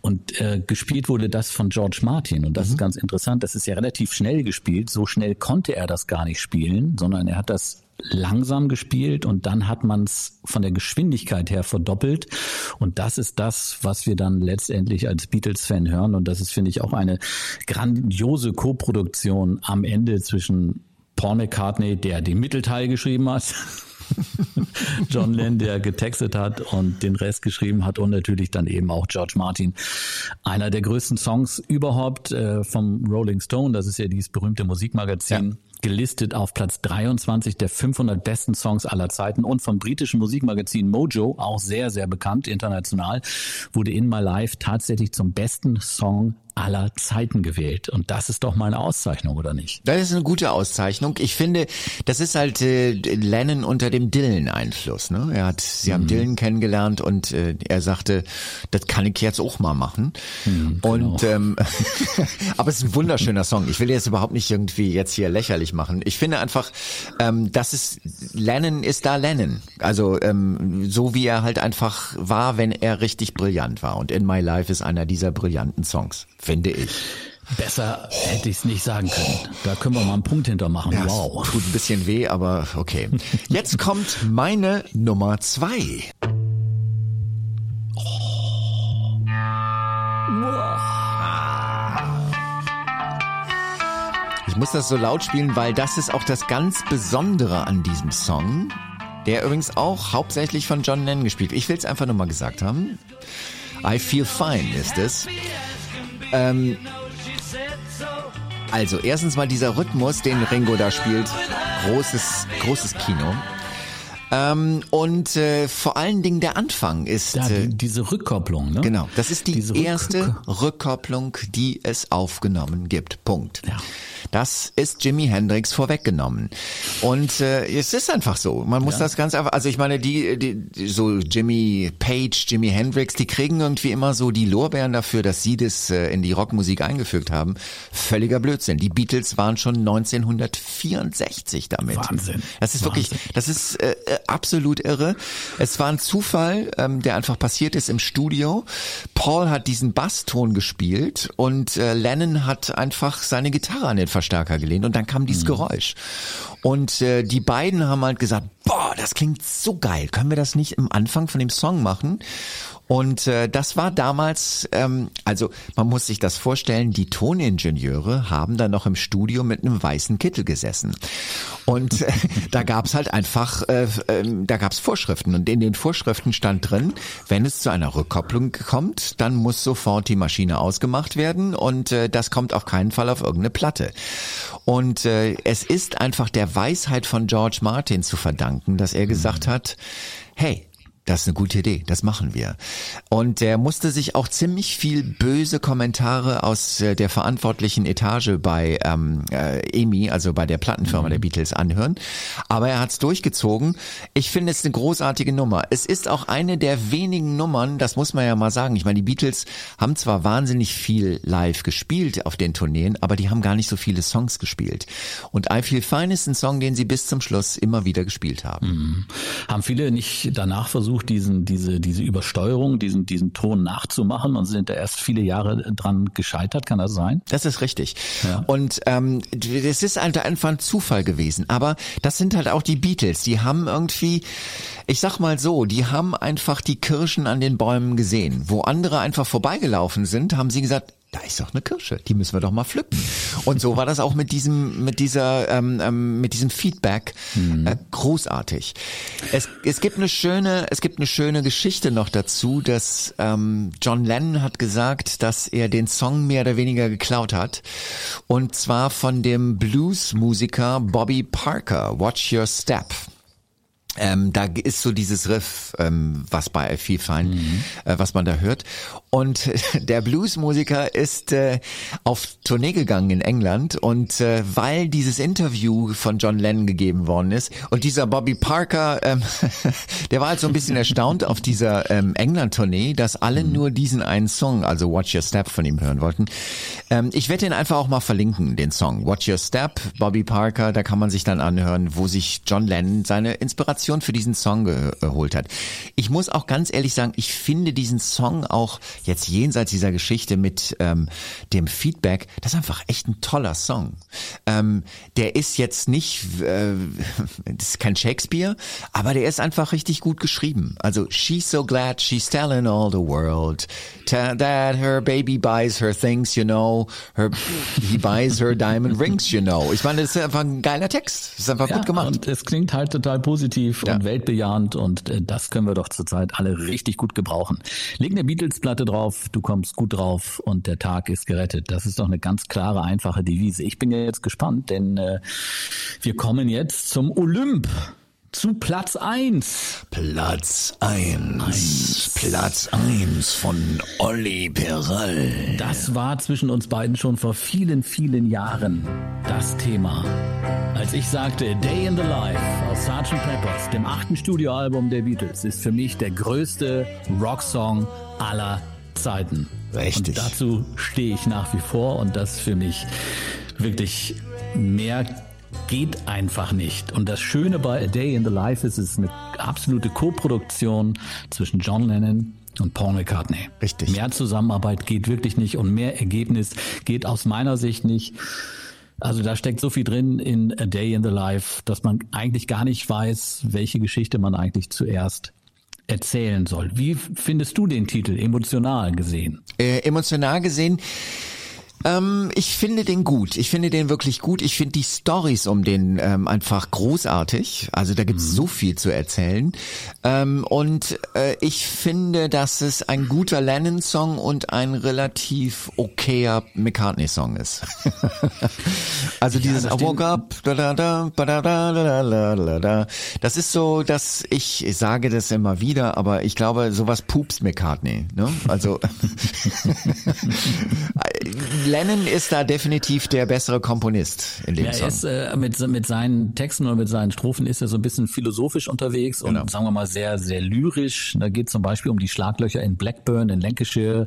B: Und äh, gespielt wurde das von George Martin. Und das mhm. ist ganz interessant. Das ist ja relativ schnell gespielt. So schnell konnte er das gar nicht spielen, sondern er hat das langsam gespielt und dann hat man es von der Geschwindigkeit her verdoppelt. Und das ist das, was wir dann letztendlich als Beatles-Fan hören. Und das ist, finde ich, auch eine grandiose Koproduktion am Ende zwischen Paul McCartney, der den Mittelteil geschrieben hat, John Lennon, der getextet hat und den Rest geschrieben hat und natürlich dann eben auch George Martin. Einer der größten Songs überhaupt äh, vom Rolling Stone, das ist ja dieses berühmte Musikmagazin. Ja gelistet auf Platz 23 der 500 besten Songs aller Zeiten und vom britischen Musikmagazin Mojo, auch sehr, sehr bekannt international, wurde In My Life tatsächlich zum besten Song aller Zeiten gewählt. Und das ist doch mal eine Auszeichnung, oder nicht?
A: Das ist eine gute Auszeichnung. Ich finde, das ist halt äh, Lennon unter dem Dylan-Einfluss. Ne? Er hat, sie mhm. haben Dylan kennengelernt und äh, er sagte, das kann ich jetzt auch mal machen. Mhm, und genau. ähm, aber es ist ein wunderschöner Song. Ich will jetzt überhaupt nicht irgendwie jetzt hier lächerlich machen. Ich finde einfach, ähm, das ist Lennon ist da Lennon. Also ähm, so wie er halt einfach war, wenn er richtig brillant war. Und In My Life ist einer dieser brillanten Songs finde ich.
B: Besser hätte ich es nicht sagen können. Da können wir mal einen Punkt hintermachen. Ja, wow.
A: Tut ein bisschen weh, aber okay. Jetzt kommt meine Nummer zwei. Ich muss das so laut spielen, weil das ist auch das ganz Besondere an diesem Song, der übrigens auch hauptsächlich von John Lennon gespielt. Ich will es einfach nur mal gesagt haben. I Feel Fine ist es. Ähm, also erstens mal dieser Rhythmus, den Ringo da spielt, großes, großes Kino. Ähm, und äh, vor allen Dingen der Anfang ist
B: ja, die, äh, diese Rückkopplung. Ne?
A: Genau, das ist die diese erste Rück Rückkopplung, die es aufgenommen gibt. Punkt. Ja. Das ist Jimi Hendrix vorweggenommen. Und äh, es ist einfach so. Man muss ja. das ganz einfach, also ich meine, die, die, so Jimmy Page, Jimi Hendrix, die kriegen irgendwie immer so die Lorbeeren dafür, dass sie das äh, in die Rockmusik eingefügt haben. Völliger Blödsinn. Die Beatles waren schon 1964 damit.
B: Wahnsinn.
A: Das ist
B: Wahnsinn.
A: wirklich, das ist äh, äh, absolut irre. Es war ein Zufall, ähm, der einfach passiert ist im Studio. Paul hat diesen Basston gespielt und äh, Lennon hat einfach seine Gitarre an den Verstärker gelehnt und dann kam dieses mhm. Geräusch. Und äh, die beiden haben halt gesagt, boah, das klingt so geil. Können wir das nicht im Anfang von dem Song machen? Und äh, das war damals, ähm, also man muss sich das vorstellen, die Toningenieure haben da noch im Studio mit einem weißen Kittel gesessen. Und äh, da gab's halt einfach, äh, äh, da gab's Vorschriften. Und in den Vorschriften stand drin, wenn es zu einer Rückkopplung kommt, dann muss sofort die Maschine ausgemacht werden und äh, das kommt auf keinen Fall auf irgendeine Platte. Und äh, es ist einfach der Weisheit von George Martin zu verdanken, dass er gesagt hat, hey, das ist eine gute Idee, das machen wir. Und er musste sich auch ziemlich viel böse Kommentare aus äh, der verantwortlichen Etage bei ähm, äh, EMI, also bei der Plattenfirma mhm. der Beatles, anhören. Aber er hat es durchgezogen. Ich finde es eine großartige Nummer. Es ist auch eine der wenigen Nummern, das muss man ja mal sagen. Ich meine, die Beatles haben zwar wahnsinnig viel live gespielt auf den Tourneen, aber die haben gar nicht so viele Songs gespielt. Und I Feel Fine ist ein Song, den sie bis zum Schluss immer wieder gespielt haben.
B: Mhm. Haben viele nicht danach versucht, versucht, diesen, diese, diese Übersteuerung, diesen, diesen Ton nachzumachen und sind da erst viele Jahre dran gescheitert, kann das sein?
A: Das ist richtig. Ja. Und ähm, das ist halt einfach ein Zufall gewesen. Aber das sind halt auch die Beatles. Die haben irgendwie, ich sag mal so, die haben einfach die Kirschen an den Bäumen gesehen. Wo andere einfach vorbeigelaufen sind, haben sie gesagt, da ist doch eine Kirsche, die müssen wir doch mal pflücken. Und so war das auch mit diesem, mit dieser, ähm, ähm, mit diesem Feedback mhm. äh, großartig. Es, es gibt eine schöne, es gibt eine schöne Geschichte noch dazu, dass ähm, John Lennon hat gesagt, dass er den Song mehr oder weniger geklaut hat, und zwar von dem Bluesmusiker Bobby Parker. Watch Your Step. Ähm, da ist so dieses Riff, ähm, was bei I Feel Fine, mhm. äh, was man da hört. Und der Bluesmusiker ist äh, auf Tournee gegangen in England und äh, weil dieses Interview von John Lennon gegeben worden ist und dieser Bobby Parker, ähm, der war halt so ein bisschen erstaunt auf dieser ähm, England-Tournee, dass alle mhm. nur diesen einen Song, also Watch Your Step von ihm hören wollten. Ähm, ich werde den einfach auch mal verlinken, den Song. Watch Your Step, Bobby Parker, da kann man sich dann anhören, wo sich John Lennon seine Inspiration für diesen Song geholt hat. Ich muss auch ganz ehrlich sagen, ich finde diesen Song auch jetzt jenseits dieser Geschichte mit ähm, dem Feedback, das ist einfach echt ein toller Song. Ähm, der ist jetzt nicht, äh, das ist kein Shakespeare, aber der ist einfach richtig gut geschrieben. Also she's so glad she's telling all the world that her baby buys her things, you know, her he buys her diamond rings, you know. Ich meine, das ist einfach ein geiler Text. Das ist einfach ja, gut gemacht.
B: Und es klingt halt total positiv ja. und weltbejahend und äh, das können wir doch zurzeit alle richtig gut gebrauchen. Leg eine Beatles-Platte drauf drauf, du kommst gut drauf und der Tag ist gerettet. Das ist doch eine ganz klare, einfache Devise. Ich bin ja jetzt gespannt, denn äh, wir kommen jetzt zum Olymp zu Platz 1.
A: Platz 1. Platz 1 von Olli Perall.
B: Das war zwischen uns beiden schon vor vielen, vielen Jahren das Thema. Als ich sagte, Day in the Life aus Sgt. Peppers, dem achten Studioalbum der Beatles, ist für mich der größte Rocksong aller Zeiten.
A: Richtig.
B: Und dazu stehe ich nach wie vor und das für mich wirklich mehr geht einfach nicht. Und das Schöne bei A Day in the Life ist, es ist eine absolute Co-Produktion zwischen John Lennon und Paul McCartney.
A: Richtig.
B: Mehr Zusammenarbeit geht wirklich nicht und mehr Ergebnis geht aus meiner Sicht nicht. Also da steckt so viel drin in A Day in the Life, dass man eigentlich gar nicht weiß, welche Geschichte man eigentlich zuerst erzählen soll. Wie findest du den Titel emotional gesehen?
A: Äh, emotional gesehen ähm, ich finde den gut. Ich finde den wirklich gut. Ich finde die Stories um den ähm, einfach großartig. Also da gibt's mhm. so viel zu erzählen. Ähm, und äh, ich finde, dass es ein guter Lennon-Song und ein relativ okayer McCartney-Song ist. also dieses I Woke Up, da da da, da da da da da da. Das ist so, dass ich, ich sage das immer wieder, aber ich glaube, sowas pupst McCartney. Ne? Also Lennon ist da definitiv der bessere Komponist in dem ja, Song.
B: Er ist äh, mit, mit seinen Texten und mit seinen Strophen ist er so ein bisschen philosophisch unterwegs genau. und sagen wir mal sehr, sehr lyrisch. Da geht zum Beispiel um die Schlaglöcher in Blackburn, in Lancashire,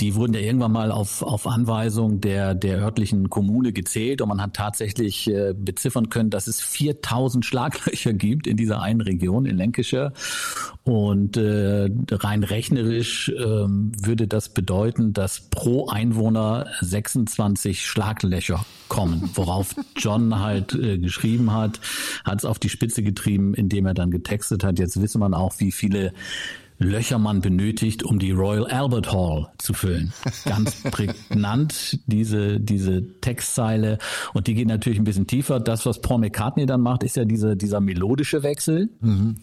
B: die wurden ja irgendwann mal auf, auf Anweisung der, der örtlichen Kommune gezählt und man hat tatsächlich äh, beziffern können, dass es 4000 Schlaglöcher gibt in dieser einen Region in Lancashire. Und äh, rein rechnerisch äh, würde das bedeuten, dass pro Einwohner 26 Schlaglöcher kommen, worauf John halt äh, geschrieben hat, hat es auf die Spitze getrieben, indem er dann getextet hat. Jetzt wissen man auch, wie viele Löcher man benötigt, um die Royal Albert Hall zu füllen. Ganz prägnant diese, diese Textzeile. Und die geht natürlich ein bisschen tiefer. Das, was Paul McCartney dann macht, ist ja diese, dieser melodische Wechsel. Mhm.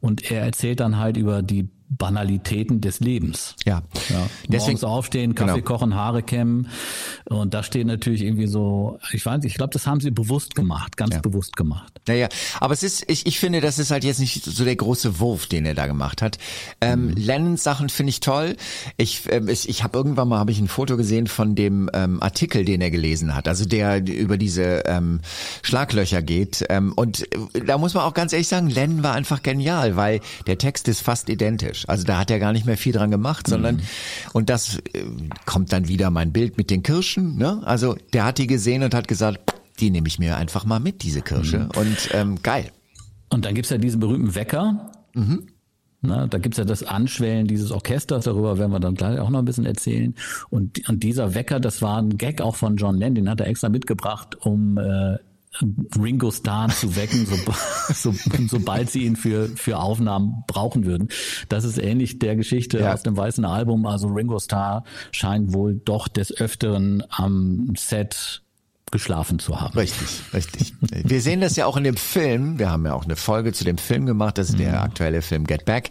B: Und er erzählt dann halt über die Banalitäten des Lebens.
A: Ja.
B: ja. Deswegen, Morgens aufstehen, Kaffee genau. kochen, Haare kämmen. Und da steht natürlich irgendwie so, ich weiß nicht, ich glaube, das haben sie bewusst gemacht, ganz ja. bewusst gemacht.
A: Naja, aber es ist, ich, ich finde, das ist halt jetzt nicht so der große Wurf, den er da gemacht hat. Ähm, mhm. Lennons Sachen finde ich toll. Ich, äh, ich, ich habe irgendwann mal habe ich ein Foto gesehen von dem ähm, Artikel, den er gelesen hat, also der über diese ähm, Schlaglöcher geht. Ähm, und äh, da muss man auch ganz ehrlich sagen, Lennon war einfach genial, weil der Text ist fast identisch fantastisch. Also da hat er gar nicht mehr viel dran gemacht, sondern mhm. und das äh, kommt dann wieder mein Bild mit den Kirschen. Ne? Also der hat die gesehen und hat gesagt, die nehme ich mir einfach mal mit, diese Kirsche. Mhm. Und ähm, geil.
B: Und dann gibt's ja diesen berühmten Wecker. Mhm Na, da gibt's ja das Anschwellen dieses Orchesters, darüber werden wir dann gleich auch noch ein bisschen erzählen. Und, und dieser Wecker, das war ein Gag auch von John Lennon, den hat er extra mitgebracht, um äh, Ringo Starr zu wecken, so, so, sobald sie ihn für, für Aufnahmen brauchen würden. Das ist ähnlich der Geschichte ja. aus dem weißen Album. Also Ringo Starr scheint wohl doch des Öfteren am Set geschlafen zu haben.
A: Richtig, richtig. Wir sehen das ja auch in dem Film. Wir haben ja auch eine Folge zu dem Film gemacht. Das ist der mhm. aktuelle Film Get Back.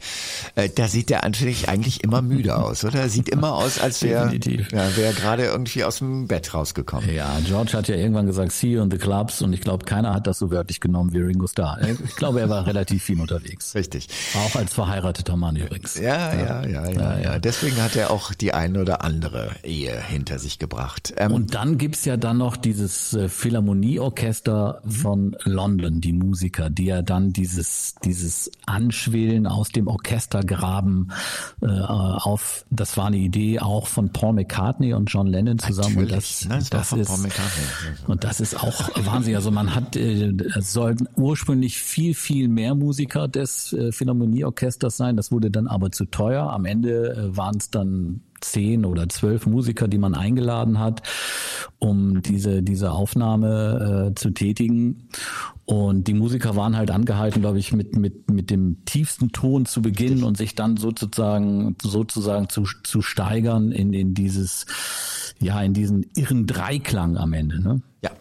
A: Äh, da sieht der natürlich eigentlich immer müde aus, oder? Sieht immer aus, als wäre ja, wär gerade irgendwie aus dem Bett rausgekommen.
B: Ja, George hat ja irgendwann gesagt, see you in the clubs. Und ich glaube, keiner hat das so wörtlich genommen wie Ringo Starr. Ich glaube, er war relativ viel unterwegs.
A: Richtig.
B: Auch als verheirateter Mann übrigens.
A: Ja, ja, ja, ja. ja, ja. Deswegen hat er auch die eine oder andere Ehe hinter sich gebracht.
B: Ähm, Und dann gibt's ja dann noch dieses dieses äh, Philharmonieorchester von London, die Musiker, die ja dann dieses, dieses Anschwillen aus dem Orchestergraben äh, auf, das war eine Idee auch von Paul McCartney und John Lennon zusammen.
A: Und das, Nein, das, das ist,
B: und das ist auch Wahnsinn. Also man hat, äh, es sollten ursprünglich viel, viel mehr Musiker des äh, Philharmonieorchesters sein. Das wurde dann aber zu teuer. Am Ende äh, waren es dann zehn oder zwölf Musiker, die man eingeladen hat, um diese, diese Aufnahme äh, zu tätigen. Und die Musiker waren halt angehalten, glaube ich, mit, mit, mit dem tiefsten Ton zu beginnen und sich dann sozusagen, sozusagen zu, zu steigern in, in dieses, ja, in diesen irren Dreiklang am Ende, ne?
A: Ja,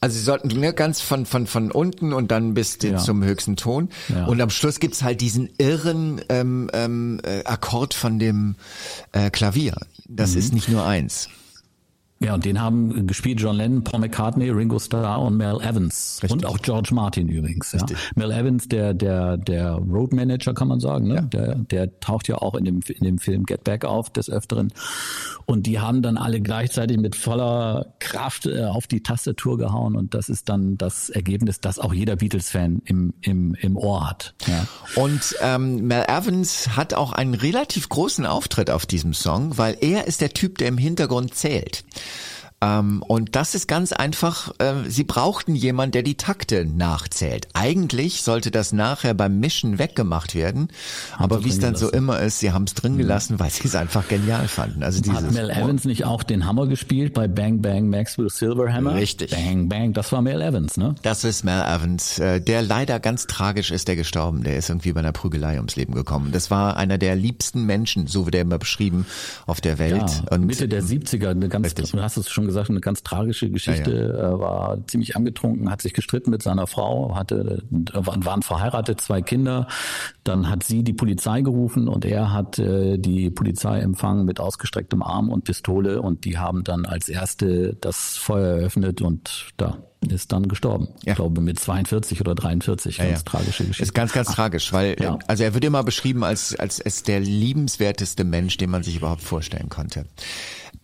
A: also sie sollten ne, ganz von von von unten und dann bis den, ja. zum höchsten Ton ja. und am Schluss gibt's halt diesen irren ähm, ähm, äh, Akkord von dem äh, Klavier. Das mhm. ist nicht nur eins.
B: Ja, und den haben gespielt John Lennon, Paul McCartney, Ringo Starr und Mel Evans. Richtig. Und auch George Martin übrigens. Ja. Mel Evans, der, der, der Road Manager, kann man sagen, ne? Ja. Der, der taucht ja auch in dem, in dem Film Get Back auf, des Öfteren. Und die haben dann alle gleichzeitig mit voller Kraft äh, auf die Tastatur gehauen. Und das ist dann das Ergebnis, das auch jeder Beatles-Fan im, im, im Ohr hat. Ja.
A: Und ähm, Mel Evans hat auch einen relativ großen Auftritt auf diesem Song, weil er ist der Typ, der im Hintergrund zählt. Ähm, und das ist ganz einfach, äh, sie brauchten jemanden, der die Takte nachzählt. Eigentlich sollte das nachher beim Mischen weggemacht werden, haben aber wie es dann so immer ist, sie haben es drin mhm. gelassen, weil sie es einfach genial fanden. Also dieses
B: Hat Mel Evans nicht auch den Hammer gespielt bei Bang Bang Maxwell Silverhammer?
A: Richtig.
B: Bang Bang, das war Mel Evans, ne?
A: Das ist Mel Evans, äh, der leider ganz tragisch ist, der gestorben. Der ist irgendwie bei einer Prügelei ums Leben gekommen. Das war einer der liebsten Menschen, so wird er immer beschrieben, auf der Welt.
B: Ja, und Mitte der 70er, eine ganz, du hast es schon gesagt, eine ganz tragische Geschichte. Ja, ja. Er war ziemlich angetrunken, hat sich gestritten mit seiner Frau, hatte, waren verheiratet, zwei Kinder. Dann hat sie die Polizei gerufen und er hat äh, die Polizei empfangen mit ausgestrecktem Arm und Pistole und die haben dann als erste das Feuer eröffnet und da ist dann gestorben. Ja. Ich glaube mit 42 oder 43. Ganz ja, ja. tragische Geschichte.
A: Ist ganz, ganz Ach, tragisch, weil ja. also er wird immer beschrieben als als als der liebenswerteste Mensch, den man sich überhaupt vorstellen konnte.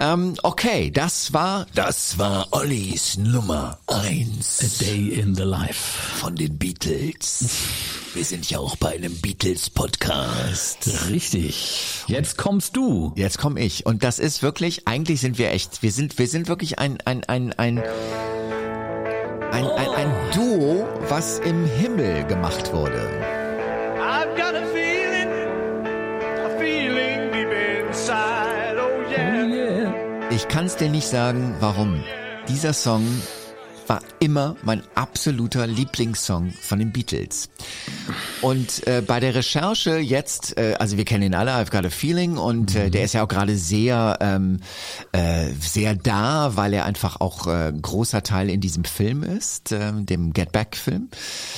A: Ähm, okay, das war
C: das war Ollis Nummer eins.
B: A Day in the Life
C: von den Beatles. Wir sind ja auch bei einem Beatles Podcast.
B: Richtig. Jetzt kommst du.
A: Jetzt komm ich und das ist wirklich eigentlich sind wir echt, wir sind wir sind wirklich ein ein ein ein ein, ein, ein Duo, was im Himmel gemacht wurde. Ich kann's dir nicht sagen, warum. Dieser Song war immer mein absoluter Lieblingssong von den Beatles. Und äh, bei der Recherche jetzt, äh, also wir kennen ihn alle, I've Got a Feeling, und äh, der ist ja auch gerade sehr, ähm, äh, sehr da, weil er einfach auch äh, großer Teil in diesem Film ist, äh, dem Get Back-Film.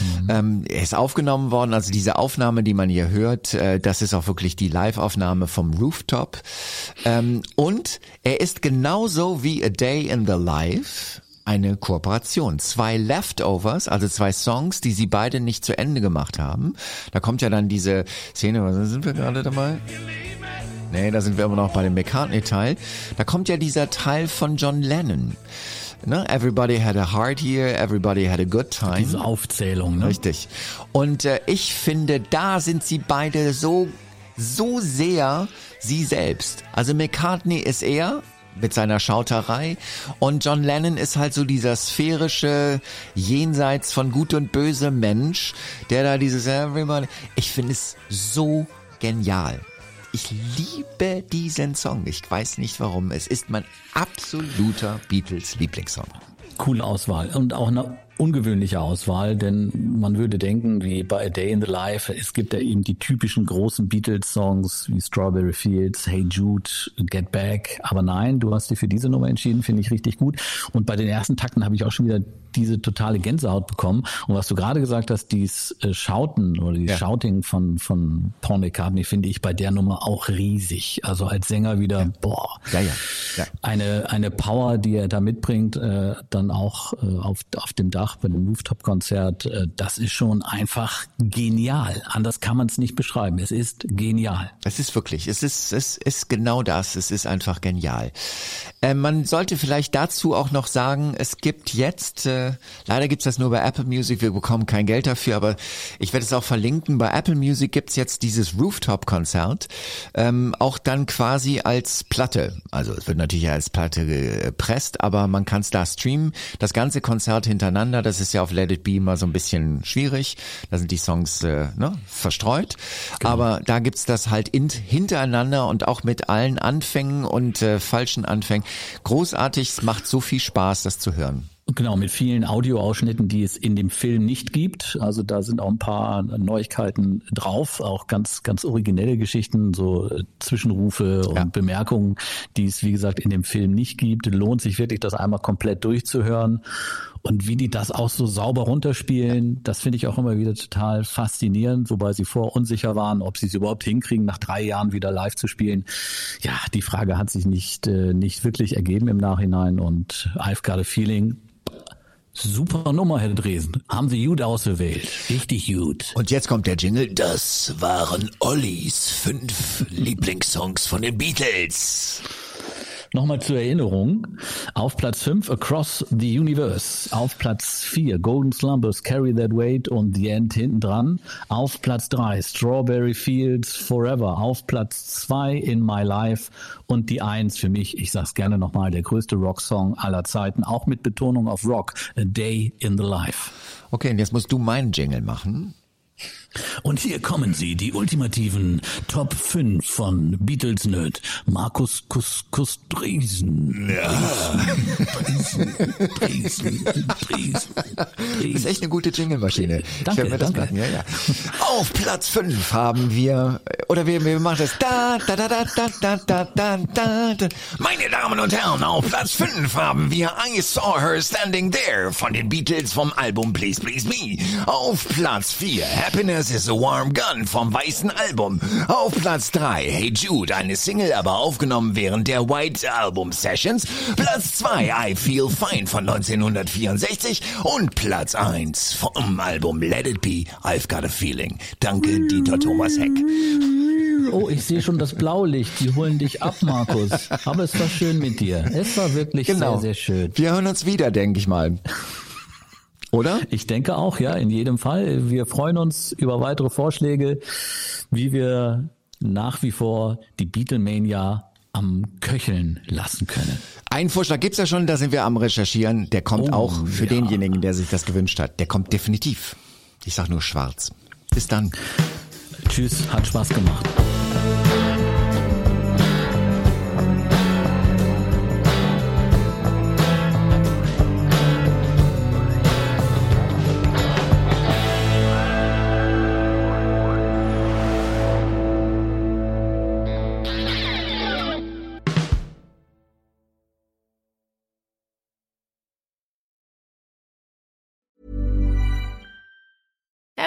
A: Mhm. Ähm, er ist aufgenommen worden, also diese Aufnahme, die man hier hört, äh, das ist auch wirklich die Live-Aufnahme vom Rooftop. Ähm, und er ist genauso wie A Day in the Life eine Kooperation. Zwei Leftovers, also zwei Songs, die sie beide nicht zu Ende gemacht haben. Da kommt ja dann diese Szene, was sind wir gerade dabei? Nee, da sind wir immer noch bei dem McCartney-Teil. Da kommt ja dieser Teil von John Lennon. Ne? Everybody had a heart here, everybody had a good time.
B: Diese Aufzählung, ne?
A: Richtig. Und äh, ich finde, da sind sie beide so, so sehr sie selbst. Also McCartney ist er, mit seiner Schauterei. Und John Lennon ist halt so dieser sphärische, jenseits von Gut und Böse Mensch, der da dieses Everybody. Ich finde es so genial. Ich liebe diesen Song. Ich weiß nicht warum. Es ist mein absoluter Beatles-Lieblingssong.
B: Coole Auswahl und auch eine ungewöhnliche Auswahl, denn man würde denken, wie bei A Day in the Life, es gibt ja eben die typischen großen Beatles-Songs wie Strawberry Fields, Hey Jude, Get Back. Aber nein, du hast dich für diese Nummer entschieden, finde ich richtig gut. Und bei den ersten Takten habe ich auch schon wieder diese totale Gänsehaut bekommen. Und was du gerade gesagt hast, dieses äh, Schauten oder die ja. Shouting von, von Paul McCartney finde ich bei der Nummer auch riesig. Also als Sänger wieder, ja. boah, ja, ja, ja. Eine, eine Power, die er da mitbringt, äh, dann auch äh, auf, auf dem Dach bei dem Rooftop-Konzert, äh, das ist schon einfach genial. Anders kann man es nicht beschreiben. Es ist genial.
A: Es ist wirklich, es ist, es ist genau das. Es ist einfach genial. Äh, man sollte vielleicht dazu auch noch sagen, es gibt jetzt äh, leider gibt's das nur bei Apple Music, wir bekommen kein Geld dafür, aber ich werde es auch verlinken. Bei Apple Music gibt's jetzt dieses Rooftop-Konzert, ähm, auch dann quasi als Platte. Also es wird natürlich als Platte gepresst, aber man kann es da streamen. Das ganze Konzert hintereinander, das ist ja auf Let It Be mal so ein bisschen schwierig. Da sind die Songs äh, ne, verstreut. Genau. Aber da gibt's das halt in, hintereinander und auch mit allen Anfängen und äh, falschen Anfängen. Großartig, es macht so viel Spaß, das zu hören.
B: Genau, mit vielen Audioausschnitten, die es in dem Film nicht gibt. Also da sind auch ein paar Neuigkeiten drauf, auch ganz, ganz originelle Geschichten, so äh, Zwischenrufe und ja. Bemerkungen, die es, wie gesagt, in dem Film nicht gibt. Lohnt sich wirklich, das einmal komplett durchzuhören. Und wie die das auch so sauber runterspielen, das finde ich auch immer wieder total faszinierend, wobei sie vorher unsicher waren, ob sie es überhaupt hinkriegen, nach drei Jahren wieder live zu spielen. Ja, die Frage hat sich nicht, äh, nicht wirklich ergeben im Nachhinein und I've got a feeling, Super Nummer, Herr Dresen. Haben Sie gut ausgewählt. Richtig gut.
C: Und jetzt kommt der Jingle. Das waren Ollis fünf Lieblingssongs von den Beatles.
B: Nochmal zur Erinnerung. Auf Platz 5 Across the Universe. Auf Platz 4 Golden Slumbers Carry That Weight und The End hinten dran. Auf Platz 3 Strawberry Fields Forever. Auf Platz 2 In My Life und die 1 für mich, ich sag's gerne nochmal, der größte Rocksong aller Zeiten, auch mit Betonung auf Rock. A Day in the Life.
A: Okay, und jetzt musst du meinen Jingle machen.
B: Und hier kommen sie, die ultimativen Top 5 von Beatles Nerd. Markus Kus Kus Driesen. Ja.
A: Driesen, Driesen, Driesen, Das ist echt eine gute Jingle-Maschine.
B: Danke, ich das danke.
A: Ja, ja. Auf Platz 5 haben wir, oder wir, wir machen das da, da, da, da, da, da, da, da, da. Meine Damen und Herren, auf Platz 5 haben wir I Saw Her Standing There von den Beatles vom Album Please Please Me. Auf Platz 4 Happiness is a Warm Gun vom weißen Album. Auf Platz 3 Hey Jude, eine Single, aber aufgenommen während der White Album Sessions. Platz 2 I Feel Fine von 1964 und Platz 1 vom Album Let It Be, I've Got a Feeling. Danke, Dieter Thomas Heck.
B: Oh, ich sehe schon das Blaulicht. Die holen dich ab, Markus. Aber es war schön mit dir. Es war wirklich genau. sehr, sehr schön.
A: Wir hören uns wieder, denke ich mal. Oder?
B: Ich denke auch, ja, in jedem Fall. Wir freuen uns über weitere Vorschläge, wie wir nach wie vor die Beatlemania am Köcheln lassen können.
A: Einen Vorschlag gibt's ja schon, da sind wir am Recherchieren. Der kommt oh, auch für ja. denjenigen, der sich das gewünscht hat. Der kommt definitiv. Ich sag nur schwarz. Bis dann.
B: Tschüss, hat Spaß gemacht.